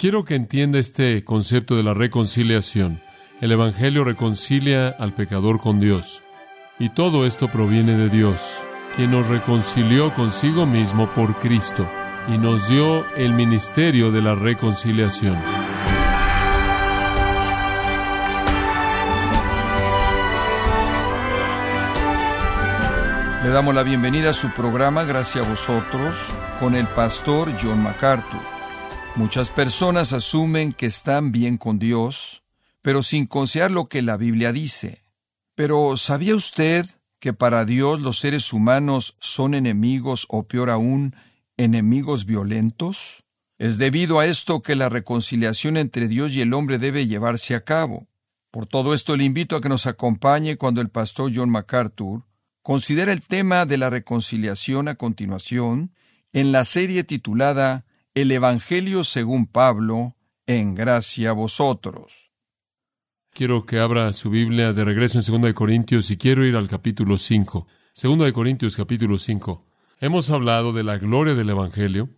Quiero que entienda este concepto de la reconciliación. El Evangelio reconcilia al pecador con Dios. Y todo esto proviene de Dios, quien nos reconcilió consigo mismo por Cristo y nos dio el ministerio de la reconciliación. Le damos la bienvenida a su programa Gracias a vosotros con el pastor John MacArthur. Muchas personas asumen que están bien con Dios, pero sin considerar lo que la Biblia dice. Pero ¿sabía usted que para Dios los seres humanos son enemigos o peor aún, enemigos violentos? Es debido a esto que la reconciliación entre Dios y el hombre debe llevarse a cabo. Por todo esto le invito a que nos acompañe cuando el pastor John MacArthur Considera el tema de la reconciliación a continuación en la serie titulada El Evangelio según Pablo, en gracia a vosotros. Quiero que abra su Biblia de regreso en 2 Corintios y quiero ir al capítulo 5. 2 Corintios capítulo 5. Hemos hablado de la gloria del Evangelio.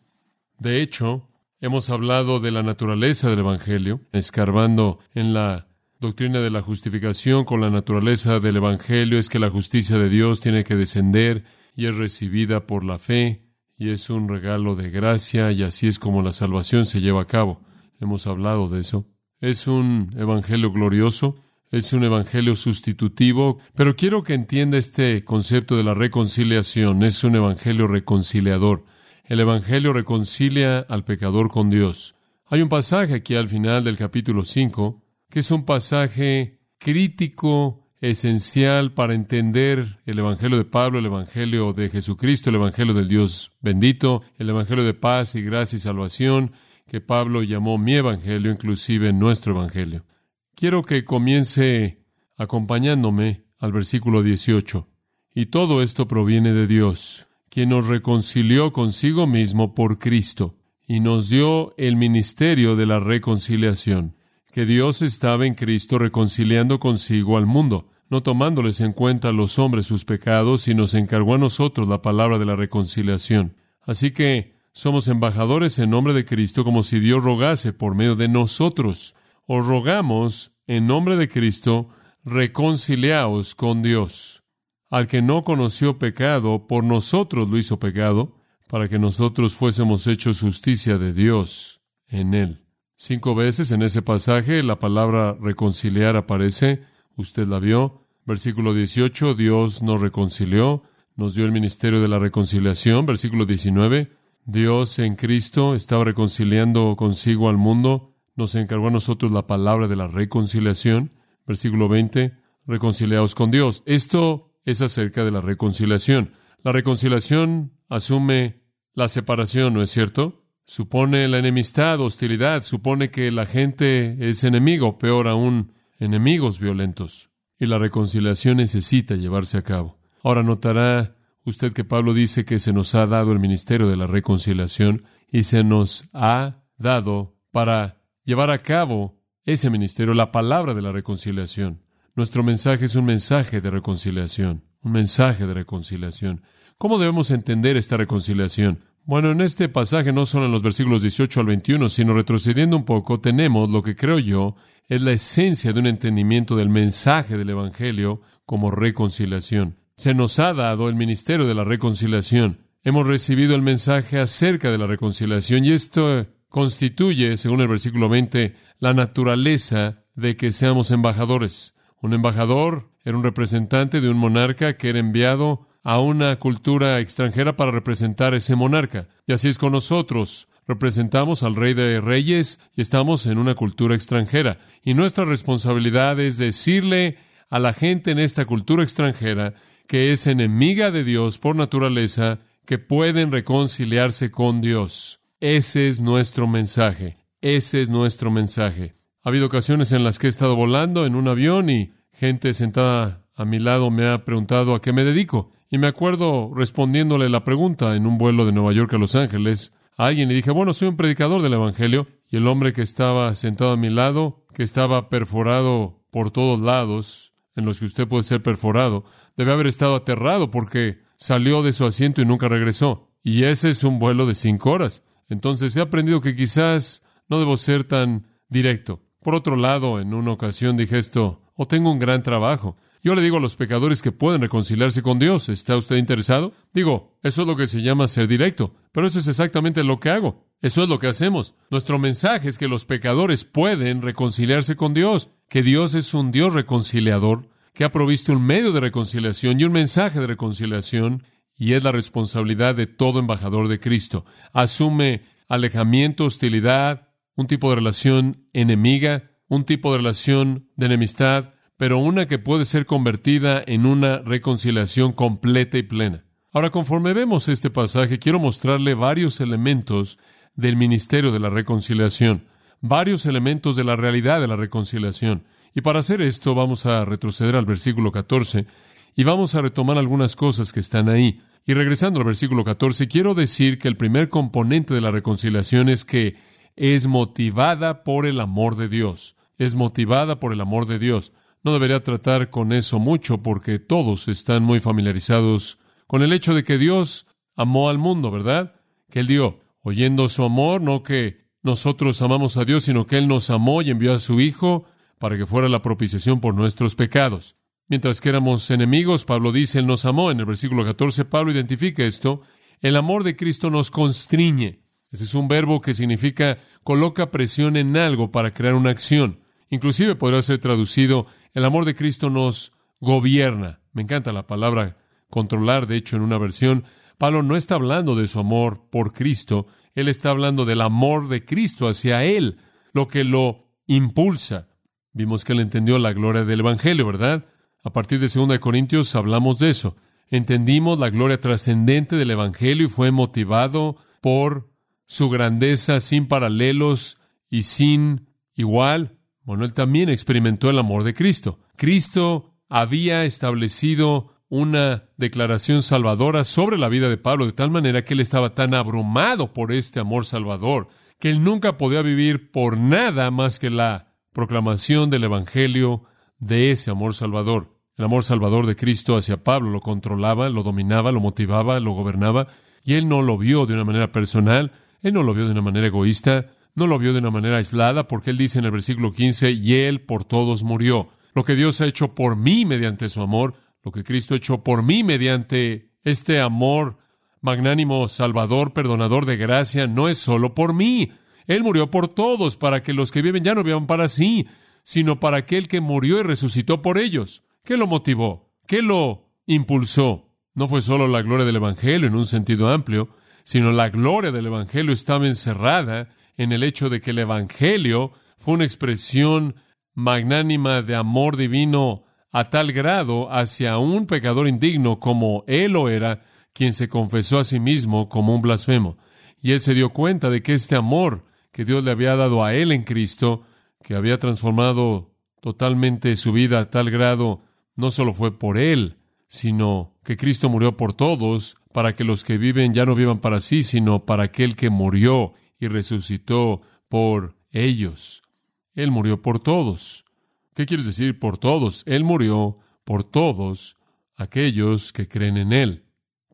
De hecho, hemos hablado de la naturaleza del Evangelio, escarbando en la doctrina de la justificación con la naturaleza del Evangelio es que la justicia de Dios tiene que descender y es recibida por la fe y es un regalo de gracia y así es como la salvación se lleva a cabo. Hemos hablado de eso. Es un Evangelio glorioso, es un Evangelio sustitutivo, pero quiero que entienda este concepto de la reconciliación. Es un Evangelio reconciliador. El Evangelio reconcilia al pecador con Dios. Hay un pasaje aquí al final del capítulo 5 que es un pasaje crítico, esencial para entender el Evangelio de Pablo, el Evangelio de Jesucristo, el Evangelio del Dios bendito, el Evangelio de paz y gracia y salvación, que Pablo llamó mi Evangelio, inclusive nuestro Evangelio. Quiero que comience acompañándome al versículo 18. Y todo esto proviene de Dios, quien nos reconcilió consigo mismo por Cristo, y nos dio el ministerio de la reconciliación que Dios estaba en Cristo reconciliando consigo al mundo, no tomándoles en cuenta a los hombres sus pecados, y nos encargó a nosotros la palabra de la reconciliación. Así que somos embajadores en nombre de Cristo como si Dios rogase por medio de nosotros. Os rogamos en nombre de Cristo, reconciliaos con Dios. Al que no conoció pecado, por nosotros lo hizo pecado, para que nosotros fuésemos hechos justicia de Dios en él. Cinco veces en ese pasaje la palabra reconciliar aparece. Usted la vio. Versículo 18, Dios nos reconcilió, nos dio el ministerio de la reconciliación. Versículo 19, Dios en Cristo estaba reconciliando consigo al mundo, nos encargó a nosotros la palabra de la reconciliación. Versículo 20, reconciliados con Dios. Esto es acerca de la reconciliación. La reconciliación asume la separación, ¿no es cierto? supone la enemistad, hostilidad, supone que la gente es enemigo, peor aún, enemigos violentos. Y la reconciliación necesita llevarse a cabo. Ahora notará usted que Pablo dice que se nos ha dado el ministerio de la reconciliación y se nos ha dado para llevar a cabo ese ministerio, la palabra de la reconciliación. Nuestro mensaje es un mensaje de reconciliación, un mensaje de reconciliación. ¿Cómo debemos entender esta reconciliación? Bueno, en este pasaje, no solo en los versículos 18 al 21, sino retrocediendo un poco, tenemos lo que creo yo es la esencia de un entendimiento del mensaje del Evangelio como reconciliación. Se nos ha dado el ministerio de la reconciliación. Hemos recibido el mensaje acerca de la reconciliación y esto constituye, según el versículo 20, la naturaleza de que seamos embajadores. Un embajador era un representante de un monarca que era enviado a una cultura extranjera para representar a ese monarca. Y así es con nosotros. Representamos al Rey de Reyes y estamos en una cultura extranjera. Y nuestra responsabilidad es decirle a la gente en esta cultura extranjera que es enemiga de Dios por naturaleza, que pueden reconciliarse con Dios. Ese es nuestro mensaje. Ese es nuestro mensaje. Ha habido ocasiones en las que he estado volando en un avión y gente sentada a mi lado me ha preguntado a qué me dedico. Y me acuerdo respondiéndole la pregunta en un vuelo de Nueva York a Los Ángeles a alguien y dije, bueno, soy un predicador del Evangelio. Y el hombre que estaba sentado a mi lado, que estaba perforado por todos lados, en los que usted puede ser perforado, debe haber estado aterrado porque salió de su asiento y nunca regresó. Y ese es un vuelo de cinco horas. Entonces he aprendido que quizás No debo ser tan directo. Por otro lado, en una ocasión dije esto, o tengo un gran trabajo. Yo le digo a los pecadores que pueden reconciliarse con Dios. ¿Está usted interesado? Digo, eso es lo que se llama ser directo, pero eso es exactamente lo que hago. Eso es lo que hacemos. Nuestro mensaje es que los pecadores pueden reconciliarse con Dios, que Dios es un Dios reconciliador, que ha provisto un medio de reconciliación y un mensaje de reconciliación, y es la responsabilidad de todo embajador de Cristo. Asume alejamiento, hostilidad, un tipo de relación enemiga, un tipo de relación de enemistad, pero una que puede ser convertida en una reconciliación completa y plena. Ahora, conforme vemos este pasaje, quiero mostrarle varios elementos del ministerio de la reconciliación, varios elementos de la realidad de la reconciliación. Y para hacer esto vamos a retroceder al versículo 14 y vamos a retomar algunas cosas que están ahí. Y regresando al versículo 14, quiero decir que el primer componente de la reconciliación es que es motivada por el amor de Dios. Es motivada por el amor de Dios. No debería tratar con eso mucho porque todos están muy familiarizados con el hecho de que Dios amó al mundo, ¿verdad? Que Él dio, oyendo su amor, no que nosotros amamos a Dios, sino que Él nos amó y envió a su Hijo para que fuera la propiciación por nuestros pecados. Mientras que éramos enemigos, Pablo dice, Él nos amó. En el versículo 14, Pablo identifica esto. El amor de Cristo nos constriñe. Ese es un verbo que significa coloca presión en algo para crear una acción. Inclusive podría ser traducido el amor de Cristo nos gobierna. Me encanta la palabra controlar, de hecho, en una versión. Pablo no está hablando de su amor por Cristo, él está hablando del amor de Cristo hacia él, lo que lo impulsa. Vimos que él entendió la gloria del Evangelio, ¿verdad? A partir de 2 Corintios hablamos de eso. Entendimos la gloria trascendente del Evangelio y fue motivado por su grandeza sin paralelos y sin igual. Bueno, él también experimentó el amor de Cristo. Cristo había establecido una declaración salvadora sobre la vida de Pablo, de tal manera que él estaba tan abrumado por este amor salvador, que él nunca podía vivir por nada más que la proclamación del Evangelio de ese amor salvador. El amor salvador de Cristo hacia Pablo lo controlaba, lo dominaba, lo motivaba, lo gobernaba, y él no lo vio de una manera personal, él no lo vio de una manera egoísta, no lo vio de una manera aislada, porque él dice en el versículo 15, y él por todos murió. Lo que Dios ha hecho por mí mediante su amor, lo que Cristo ha hecho por mí mediante este amor magnánimo, salvador, perdonador de gracia, no es solo por mí. Él murió por todos, para que los que viven ya no vivan para sí, sino para aquel que murió y resucitó por ellos. ¿Qué lo motivó? ¿Qué lo impulsó? No fue solo la gloria del Evangelio en un sentido amplio, sino la gloria del Evangelio estaba encerrada en el hecho de que el Evangelio fue una expresión magnánima de amor divino a tal grado hacia un pecador indigno como él lo era, quien se confesó a sí mismo como un blasfemo. Y él se dio cuenta de que este amor que Dios le había dado a él en Cristo, que había transformado totalmente su vida a tal grado, no solo fue por él, sino que Cristo murió por todos, para que los que viven ya no vivan para sí, sino para aquel que murió y resucitó por ellos. Él murió por todos. ¿Qué quieres decir por todos? Él murió por todos aquellos que creen en Él,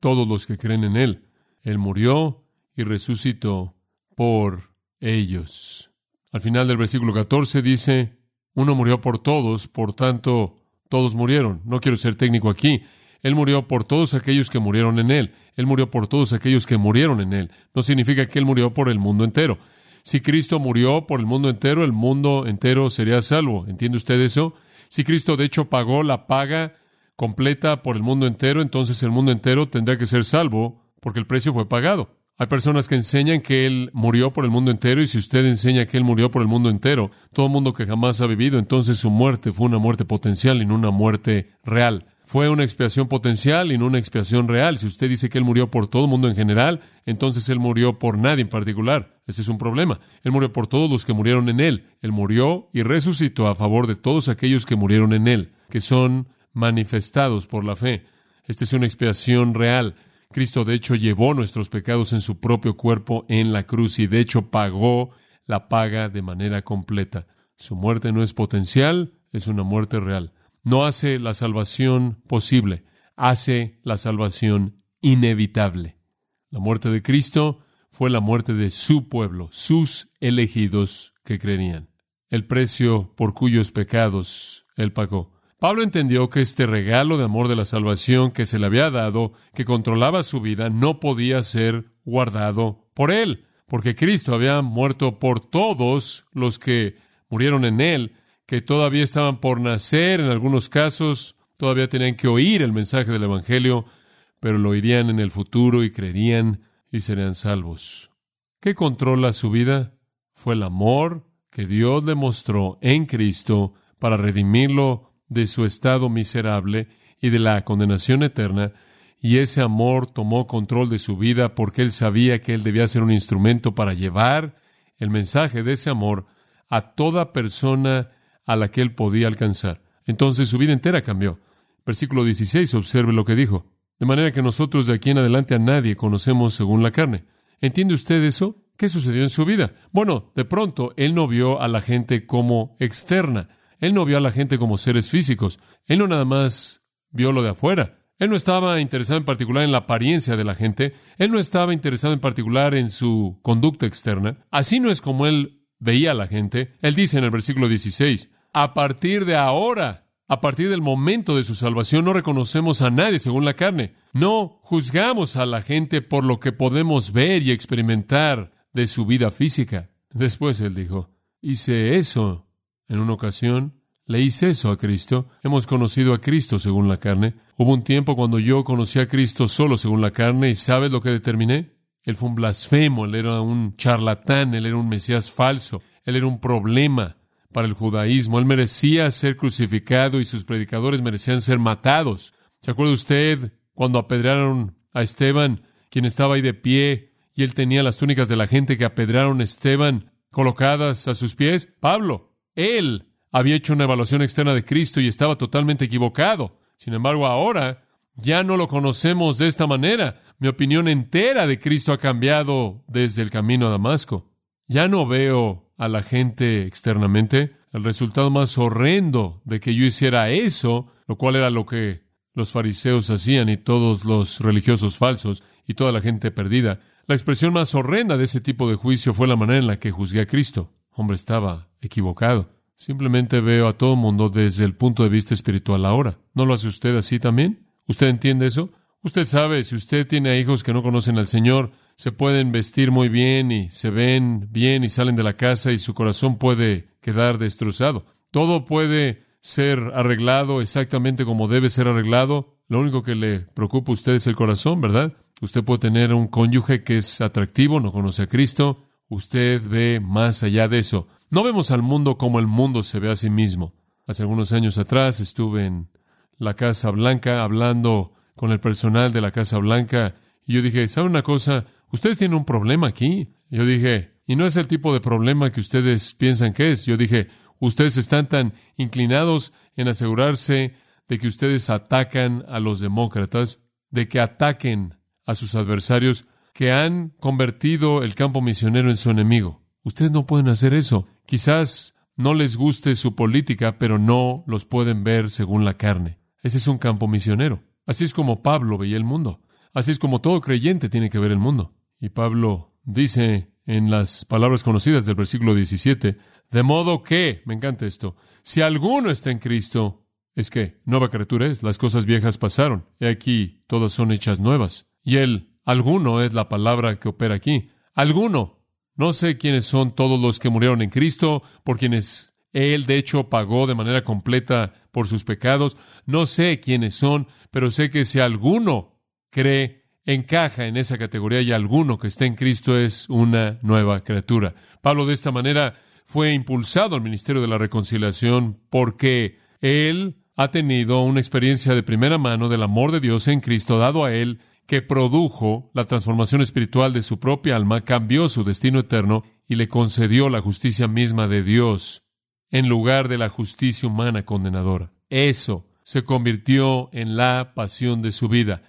todos los que creen en Él. Él murió y resucitó por ellos. Al final del versículo 14 dice, uno murió por todos, por tanto, todos murieron. No quiero ser técnico aquí. Él murió por todos aquellos que murieron en Él. Él murió por todos aquellos que murieron en Él. No significa que Él murió por el mundo entero. Si Cristo murió por el mundo entero, el mundo entero sería salvo. ¿Entiende usted eso? Si Cristo de hecho pagó la paga completa por el mundo entero, entonces el mundo entero tendrá que ser salvo porque el precio fue pagado. Hay personas que enseñan que Él murió por el mundo entero y si usted enseña que Él murió por el mundo entero, todo mundo que jamás ha vivido, entonces su muerte fue una muerte potencial y no una muerte real fue una expiación potencial y no una expiación real. Si usted dice que Él murió por todo el mundo en general, entonces Él murió por nadie en particular. Ese es un problema. Él murió por todos los que murieron en Él. Él murió y resucitó a favor de todos aquellos que murieron en Él, que son manifestados por la fe. Esta es una expiación real. Cristo de hecho llevó nuestros pecados en su propio cuerpo en la cruz y de hecho pagó la paga de manera completa. Su muerte no es potencial, es una muerte real no hace la salvación posible, hace la salvación inevitable. La muerte de Cristo fue la muerte de su pueblo, sus elegidos que creerían. El precio por cuyos pecados él pagó. Pablo entendió que este regalo de amor de la salvación que se le había dado, que controlaba su vida, no podía ser guardado por él, porque Cristo había muerto por todos los que murieron en él, que todavía estaban por nacer, en algunos casos todavía tenían que oír el mensaje del Evangelio, pero lo oirían en el futuro y creerían y serían salvos. ¿Qué controla su vida? Fue el amor que Dios le mostró en Cristo para redimirlo de su estado miserable y de la condenación eterna, y ese amor tomó control de su vida porque él sabía que él debía ser un instrumento para llevar el mensaje de ese amor a toda persona a la que él podía alcanzar. Entonces su vida entera cambió. Versículo 16, observe lo que dijo. De manera que nosotros de aquí en adelante a nadie conocemos según la carne. ¿Entiende usted eso? ¿Qué sucedió en su vida? Bueno, de pronto él no vio a la gente como externa. Él no vio a la gente como seres físicos. Él no nada más vio lo de afuera. Él no estaba interesado en particular en la apariencia de la gente. Él no estaba interesado en particular en su conducta externa. Así no es como él veía a la gente. Él dice en el versículo 16, a partir de ahora, a partir del momento de su salvación, no reconocemos a nadie según la carne. No juzgamos a la gente por lo que podemos ver y experimentar de su vida física. Después él dijo, hice eso en una ocasión le hice eso a Cristo. Hemos conocido a Cristo según la carne. Hubo un tiempo cuando yo conocí a Cristo solo según la carne y ¿sabes lo que determiné? Él fue un blasfemo, él era un charlatán, él era un Mesías falso, él era un problema para el judaísmo. Él merecía ser crucificado y sus predicadores merecían ser matados. ¿Se acuerda usted cuando apedrearon a Esteban, quien estaba ahí de pie, y él tenía las túnicas de la gente que apedrearon a Esteban colocadas a sus pies? Pablo, él había hecho una evaluación externa de Cristo y estaba totalmente equivocado. Sin embargo, ahora ya no lo conocemos de esta manera. Mi opinión entera de Cristo ha cambiado desde el camino a Damasco. Ya no veo a la gente externamente. El resultado más horrendo de que yo hiciera eso, lo cual era lo que los fariseos hacían y todos los religiosos falsos y toda la gente perdida. La expresión más horrenda de ese tipo de juicio fue la manera en la que juzgué a Cristo. Hombre, estaba equivocado. Simplemente veo a todo mundo desde el punto de vista espiritual ahora. ¿No lo hace usted así también? ¿Usted entiende eso? Usted sabe, si usted tiene hijos que no conocen al Señor, se pueden vestir muy bien y se ven bien y salen de la casa y su corazón puede quedar destrozado. Todo puede ser arreglado exactamente como debe ser arreglado. Lo único que le preocupa a usted es el corazón, ¿verdad? Usted puede tener un cónyuge que es atractivo, no conoce a Cristo. Usted ve más allá de eso. No vemos al mundo como el mundo se ve a sí mismo. Hace algunos años atrás estuve en la Casa Blanca hablando con el personal de la Casa Blanca y yo dije, ¿sabe una cosa? Ustedes tienen un problema aquí. Yo dije, y no es el tipo de problema que ustedes piensan que es. Yo dije, ustedes están tan inclinados en asegurarse de que ustedes atacan a los demócratas, de que ataquen a sus adversarios, que han convertido el campo misionero en su enemigo. Ustedes no pueden hacer eso. Quizás no les guste su política, pero no los pueden ver según la carne. Ese es un campo misionero. Así es como Pablo veía el mundo. Así es como todo creyente tiene que ver el mundo. Y Pablo dice en las palabras conocidas del versículo 17, de modo que, me encanta esto, si alguno está en Cristo, es que nueva criatura es, las cosas viejas pasaron, y aquí todas son hechas nuevas. Y el alguno es la palabra que opera aquí. Alguno no sé quiénes son todos los que murieron en Cristo, por quienes Él de hecho pagó de manera completa por sus pecados. No sé quiénes son, pero sé que si alguno cree, encaja en esa categoría y alguno que esté en Cristo es una nueva criatura. Pablo de esta manera fue impulsado al ministerio de la reconciliación porque Él ha tenido una experiencia de primera mano del amor de Dios en Cristo dado a Él que produjo la transformación espiritual de su propia alma, cambió su destino eterno y le concedió la justicia misma de Dios en lugar de la justicia humana condenadora. Eso se convirtió en la pasión de su vida.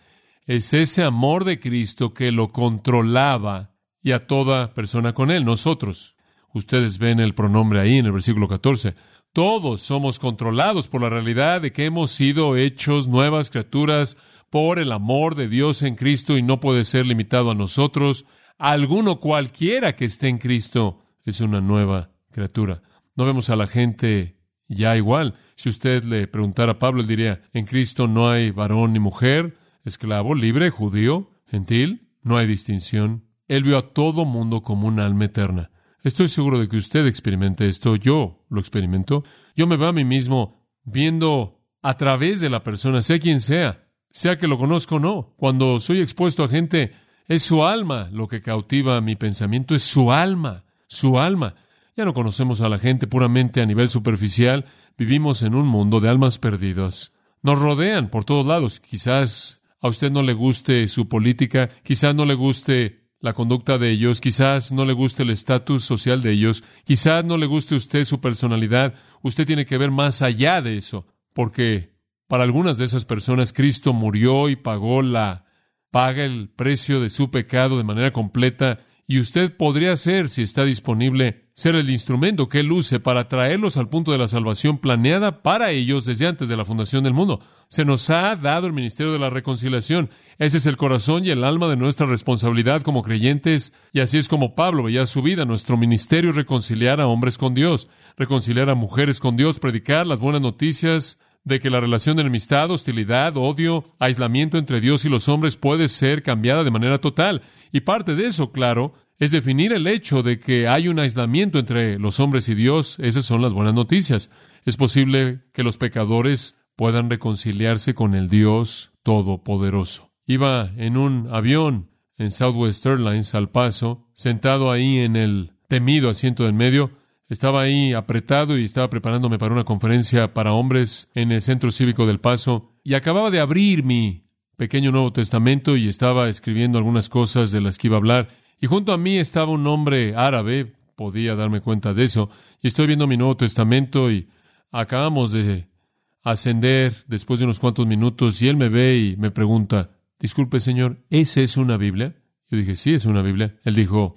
Es ese amor de Cristo que lo controlaba y a toda persona con él, nosotros. Ustedes ven el pronombre ahí en el versículo 14. Todos somos controlados por la realidad de que hemos sido hechos nuevas criaturas por el amor de Dios en Cristo y no puede ser limitado a nosotros. alguno cualquiera que esté en Cristo es una nueva criatura. No vemos a la gente ya igual. Si usted le preguntara a Pablo, él diría, en Cristo no hay varón ni mujer, esclavo, libre, judío, gentil, no hay distinción. Él vio a todo mundo como un alma eterna. Estoy seguro de que usted experimente esto, yo lo experimento. Yo me veo a mí mismo viendo a través de la persona, sea quien sea, sea que lo conozco o no. Cuando soy expuesto a gente, es su alma lo que cautiva mi pensamiento, es su alma, su alma. Ya no conocemos a la gente puramente a nivel superficial, vivimos en un mundo de almas perdidas. Nos rodean por todos lados. Quizás a usted no le guste su política, quizás no le guste la conducta de ellos, quizás no le guste el estatus social de ellos, quizás no le guste usted su personalidad. Usted tiene que ver más allá de eso, porque para algunas de esas personas Cristo murió y pagó la paga el precio de su pecado de manera completa y usted podría ser, si está disponible, ser el instrumento que Él use para traerlos al punto de la salvación planeada para ellos desde antes de la fundación del mundo. Se nos ha dado el ministerio de la reconciliación. Ese es el corazón y el alma de nuestra responsabilidad como creyentes, y así es como Pablo veía su vida. Nuestro ministerio es reconciliar a hombres con Dios, reconciliar a mujeres con Dios, predicar las buenas noticias de que la relación de enemistad, hostilidad, odio, aislamiento entre Dios y los hombres puede ser cambiada de manera total. Y parte de eso, claro, es definir el hecho de que hay un aislamiento entre los hombres y Dios. Esas son las buenas noticias. Es posible que los pecadores puedan reconciliarse con el Dios Todopoderoso. Iba en un avión en Southwest Airlines al paso, sentado ahí en el temido asiento del medio, estaba ahí apretado y estaba preparándome para una conferencia para hombres en el Centro Cívico del Paso y acababa de abrir mi pequeño Nuevo Testamento y estaba escribiendo algunas cosas de las que iba a hablar. Y junto a mí estaba un hombre árabe, podía darme cuenta de eso, y estoy viendo mi Nuevo Testamento y acabamos de ascender después de unos cuantos minutos y él me ve y me pregunta, disculpe señor, ¿esa es una Biblia? Yo dije, sí, es una Biblia. Él dijo,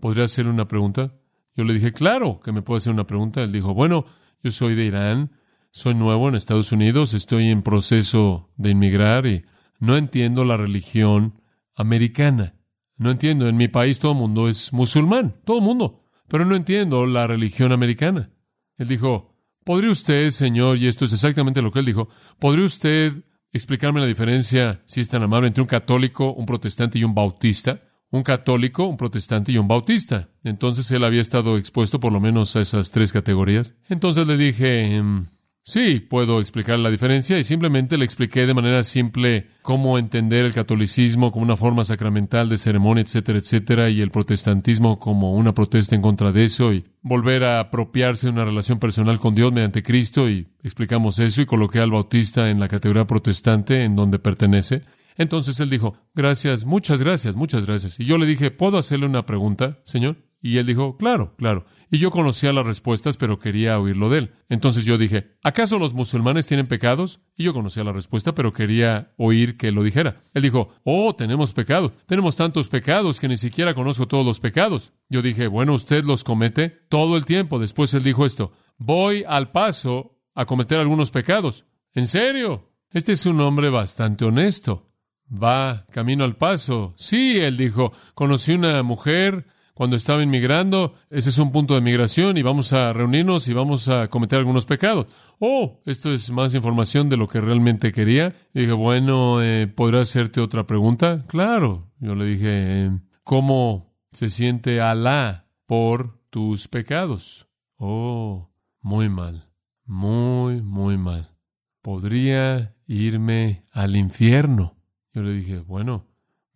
¿podría hacerle una pregunta? Yo le dije, claro, que me puede hacer una pregunta. Él dijo, bueno, yo soy de Irán, soy nuevo en Estados Unidos, estoy en proceso de inmigrar y no entiendo la religión americana. No entiendo, en mi país todo el mundo es musulmán, todo el mundo, pero no entiendo la religión americana. Él dijo, ¿podría usted, señor, y esto es exactamente lo que él dijo, ¿podría usted explicarme la diferencia, si es tan amable, entre un católico, un protestante y un bautista? Un católico, un protestante y un bautista. Entonces él había estado expuesto por lo menos a esas tres categorías. Entonces le dije, em, sí, puedo explicar la diferencia y simplemente le expliqué de manera simple cómo entender el catolicismo como una forma sacramental de ceremonia, etcétera, etcétera, y el protestantismo como una protesta en contra de eso y volver a apropiarse de una relación personal con Dios mediante Cristo y explicamos eso y coloqué al bautista en la categoría protestante en donde pertenece. Entonces él dijo, gracias, muchas gracias, muchas gracias. Y yo le dije, ¿puedo hacerle una pregunta, señor? Y él dijo, claro, claro. Y yo conocía las respuestas, pero quería oírlo de él. Entonces yo dije, ¿acaso los musulmanes tienen pecados? Y yo conocía la respuesta, pero quería oír que lo dijera. Él dijo, oh, tenemos pecado. Tenemos tantos pecados que ni siquiera conozco todos los pecados. Yo dije, bueno, usted los comete todo el tiempo. Después él dijo esto, voy al paso a cometer algunos pecados. ¿En serio? Este es un hombre bastante honesto va camino al paso. Sí, él dijo, conocí una mujer cuando estaba inmigrando, ese es un punto de migración y vamos a reunirnos y vamos a cometer algunos pecados. Oh, esto es más información de lo que realmente quería. Y dije, bueno, eh, ¿podrá hacerte otra pregunta? Claro. Yo le dije, ¿cómo se siente Alá por tus pecados? Oh, muy mal, muy, muy mal. Podría irme al infierno. Yo le dije, bueno,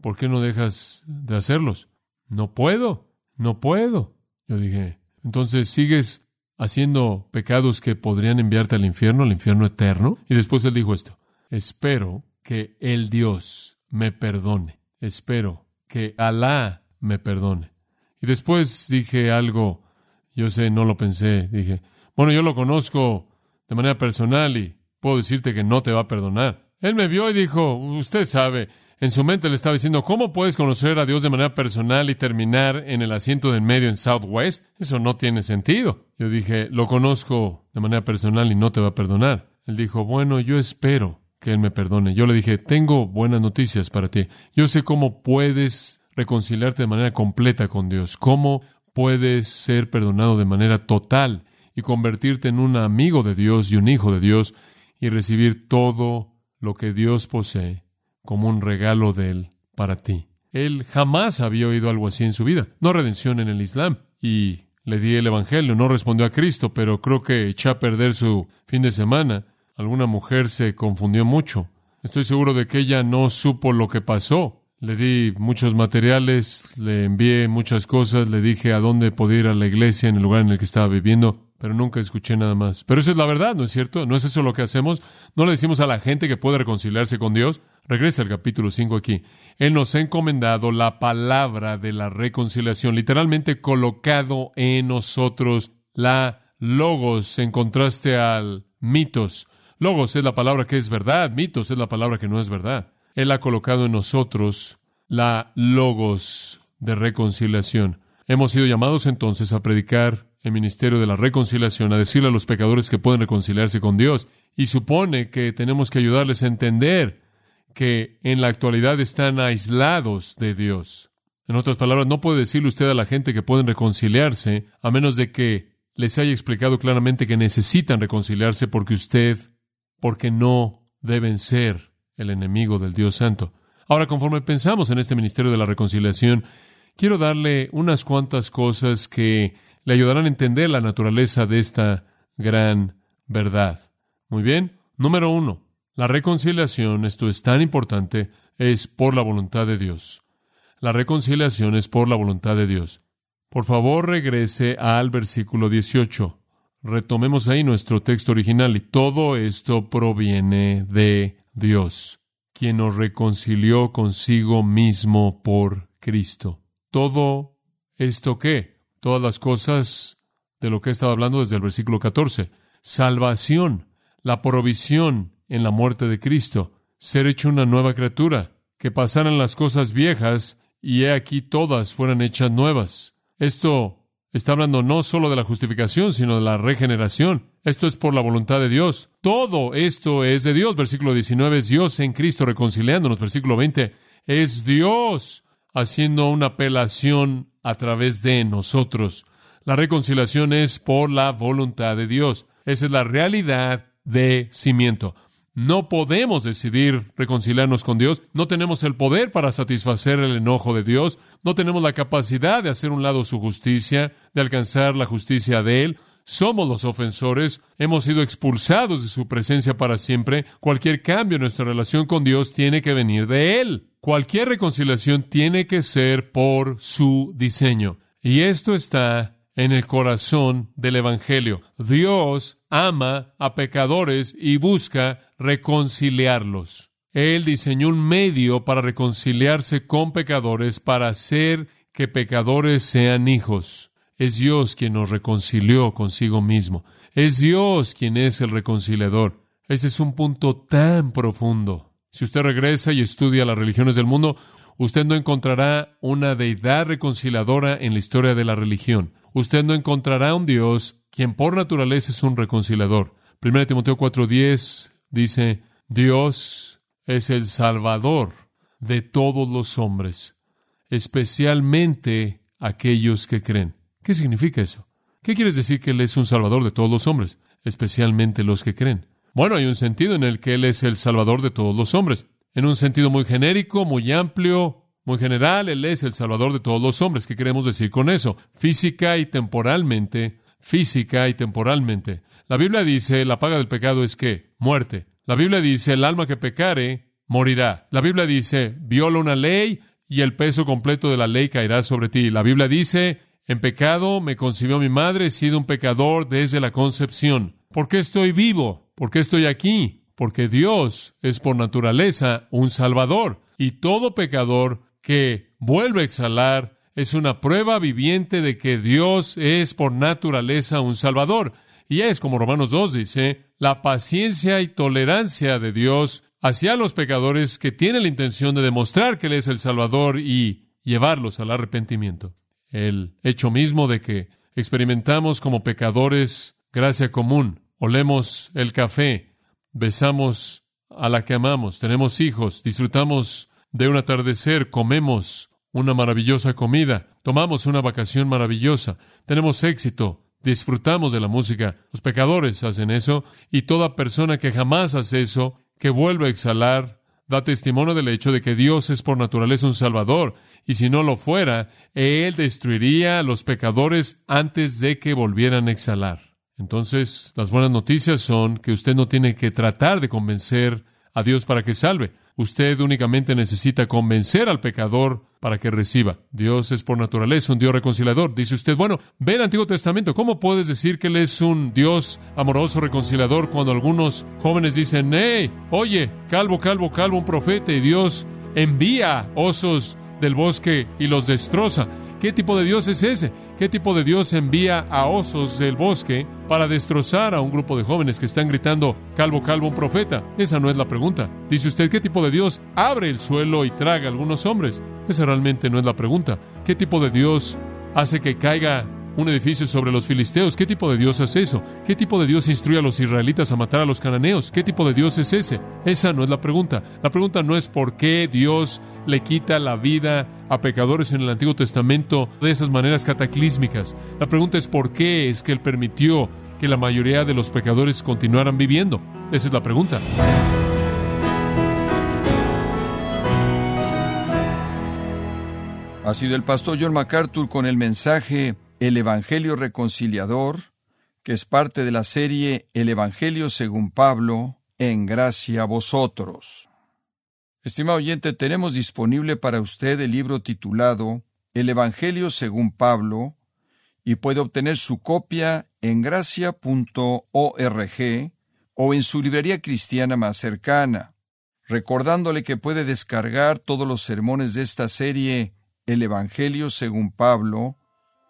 ¿por qué no dejas de hacerlos? No puedo, no puedo. Yo dije, entonces sigues haciendo pecados que podrían enviarte al infierno, al infierno eterno. Y después él dijo esto, espero que el Dios me perdone, espero que Alá me perdone. Y después dije algo, yo sé, no lo pensé, dije, bueno, yo lo conozco de manera personal y puedo decirte que no te va a perdonar. Él me vio y dijo, usted sabe, en su mente le estaba diciendo, ¿cómo puedes conocer a Dios de manera personal y terminar en el asiento del medio en Southwest? Eso no tiene sentido. Yo dije, lo conozco de manera personal y no te va a perdonar. Él dijo, bueno, yo espero que Él me perdone. Yo le dije, tengo buenas noticias para ti. Yo sé cómo puedes reconciliarte de manera completa con Dios? ¿Cómo puedes ser perdonado de manera total y convertirte en un amigo de Dios y un hijo de Dios y recibir todo lo que Dios posee como un regalo de Él para ti? Él jamás había oído algo así en su vida. No redención en el Islam. Y le di el Evangelio. No respondió a Cristo, pero creo que echó a perder su fin de semana. Alguna mujer se confundió mucho. Estoy seguro de que ella no supo lo que pasó. Le di muchos materiales, le envié muchas cosas, le dije a dónde podía ir a la iglesia en el lugar en el que estaba viviendo, pero nunca escuché nada más. Pero eso es la verdad, ¿no es cierto? ¿No es eso lo que hacemos? ¿No le decimos a la gente que puede reconciliarse con Dios? Regresa al capítulo 5 aquí. Él nos ha encomendado la palabra de la reconciliación, literalmente colocado en nosotros la logos en contraste al mitos. Logos es la palabra que es verdad, mitos es la palabra que no es verdad. Él ha colocado en nosotros la logos de reconciliación. Hemos sido llamados entonces a predicar el ministerio de la reconciliación, a decirle a los pecadores que pueden reconciliarse con Dios. Y supone que tenemos que ayudarles a entender que en la actualidad están aislados de Dios. En otras palabras, no puede decirle usted a la gente que pueden reconciliarse a menos de que les haya explicado claramente que necesitan reconciliarse porque usted, porque no deben ser el enemigo del Dios Santo. Ahora, conforme pensamos en este ministerio de la reconciliación, quiero darle unas cuantas cosas que le ayudarán a entender la naturaleza de esta gran verdad. Muy bien. Número uno, la reconciliación, esto es tan importante, es por la voluntad de Dios. La reconciliación es por la voluntad de Dios. Por favor, regrese al versículo 18. Retomemos ahí nuestro texto original y todo esto proviene de Dios, quien nos reconcilió consigo mismo por Cristo. ¿Todo esto qué? Todas las cosas de lo que he estado hablando desde el versículo 14. Salvación, la provisión en la muerte de Cristo, ser hecho una nueva criatura, que pasaran las cosas viejas y he aquí todas fueran hechas nuevas. Esto Está hablando no solo de la justificación, sino de la regeneración. Esto es por la voluntad de Dios. Todo esto es de Dios. Versículo 19 es Dios en Cristo reconciliándonos. Versículo 20 es Dios haciendo una apelación a través de nosotros. La reconciliación es por la voluntad de Dios. Esa es la realidad de cimiento. No podemos decidir reconciliarnos con Dios, no tenemos el poder para satisfacer el enojo de Dios, no tenemos la capacidad de hacer un lado su justicia, de alcanzar la justicia de Él. Somos los ofensores, hemos sido expulsados de su presencia para siempre. Cualquier cambio en nuestra relación con Dios tiene que venir de Él. Cualquier reconciliación tiene que ser por su diseño. Y esto está en el corazón del Evangelio. Dios ama a pecadores y busca reconciliarlos. Él diseñó un medio para reconciliarse con pecadores, para hacer que pecadores sean hijos. Es Dios quien nos reconcilió consigo mismo. Es Dios quien es el reconciliador. Ese es un punto tan profundo. Si usted regresa y estudia las religiones del mundo, usted no encontrará una deidad reconciliadora en la historia de la religión. Usted no encontrará un Dios quien por naturaleza es un reconciliador. 1 Timoteo 4:10 dice, Dios es el Salvador de todos los hombres, especialmente aquellos que creen. ¿Qué significa eso? ¿Qué quieres decir que Él es un Salvador de todos los hombres, especialmente los que creen? Bueno, hay un sentido en el que Él es el Salvador de todos los hombres. En un sentido muy genérico, muy amplio, muy general, Él es el Salvador de todos los hombres. ¿Qué queremos decir con eso? Física y temporalmente, física y temporalmente. La Biblia dice, la paga del pecado es que muerte. La Biblia dice, el alma que pecare morirá. La Biblia dice, viola una ley y el peso completo de la ley caerá sobre ti. La Biblia dice, en pecado me concibió mi madre, he sido un pecador desde la concepción. ¿Por qué estoy vivo? ¿Por qué estoy aquí? Porque Dios es por naturaleza un salvador y todo pecador que vuelve a exhalar es una prueba viviente de que Dios es por naturaleza un salvador. Y es, como Romanos 2 dice, la paciencia y tolerancia de Dios hacia los pecadores que tienen la intención de demostrar que Él es el Salvador y llevarlos al arrepentimiento. El hecho mismo de que experimentamos como pecadores gracia común, olemos el café, besamos a la que amamos, tenemos hijos, disfrutamos de un atardecer, comemos una maravillosa comida, tomamos una vacación maravillosa, tenemos éxito, disfrutamos de la música. Los pecadores hacen eso y toda persona que jamás hace eso, que vuelve a exhalar, da testimonio del hecho de que Dios es por naturaleza un Salvador, y si no lo fuera, Él destruiría a los pecadores antes de que volvieran a exhalar. Entonces, las buenas noticias son que usted no tiene que tratar de convencer a Dios para que salve. Usted únicamente necesita convencer al pecador para que reciba. Dios es por naturaleza un Dios reconciliador. Dice usted, bueno, ve el Antiguo Testamento. ¿Cómo puedes decir que Él es un Dios amoroso, reconciliador, cuando algunos jóvenes dicen, hey, oye, calvo, calvo, calvo, un profeta, y Dios envía osos del bosque y los destroza? ¿Qué tipo de Dios es ese? ¿Qué tipo de Dios envía a osos del bosque para destrozar a un grupo de jóvenes que están gritando, calvo, calvo, un profeta? Esa no es la pregunta. Dice usted, ¿qué tipo de Dios abre el suelo y traga a algunos hombres? Esa realmente no es la pregunta. ¿Qué tipo de Dios hace que caiga un edificio sobre los filisteos. ¿Qué tipo de Dios hace eso? ¿Qué tipo de Dios instruye a los israelitas a matar a los cananeos? ¿Qué tipo de Dios es ese? Esa no es la pregunta. La pregunta no es por qué Dios le quita la vida a pecadores en el Antiguo Testamento de esas maneras cataclísmicas. La pregunta es por qué es que Él permitió que la mayoría de los pecadores continuaran viviendo. Esa es la pregunta. Ha sido el pastor John MacArthur con el mensaje El Evangelio Reconciliador, que es parte de la serie El Evangelio según Pablo, en gracia a vosotros. Estimado oyente, tenemos disponible para usted el libro titulado El Evangelio según Pablo, y puede obtener su copia en gracia.org o en su librería cristiana más cercana, recordándole que puede descargar todos los sermones de esta serie El Evangelio según Pablo,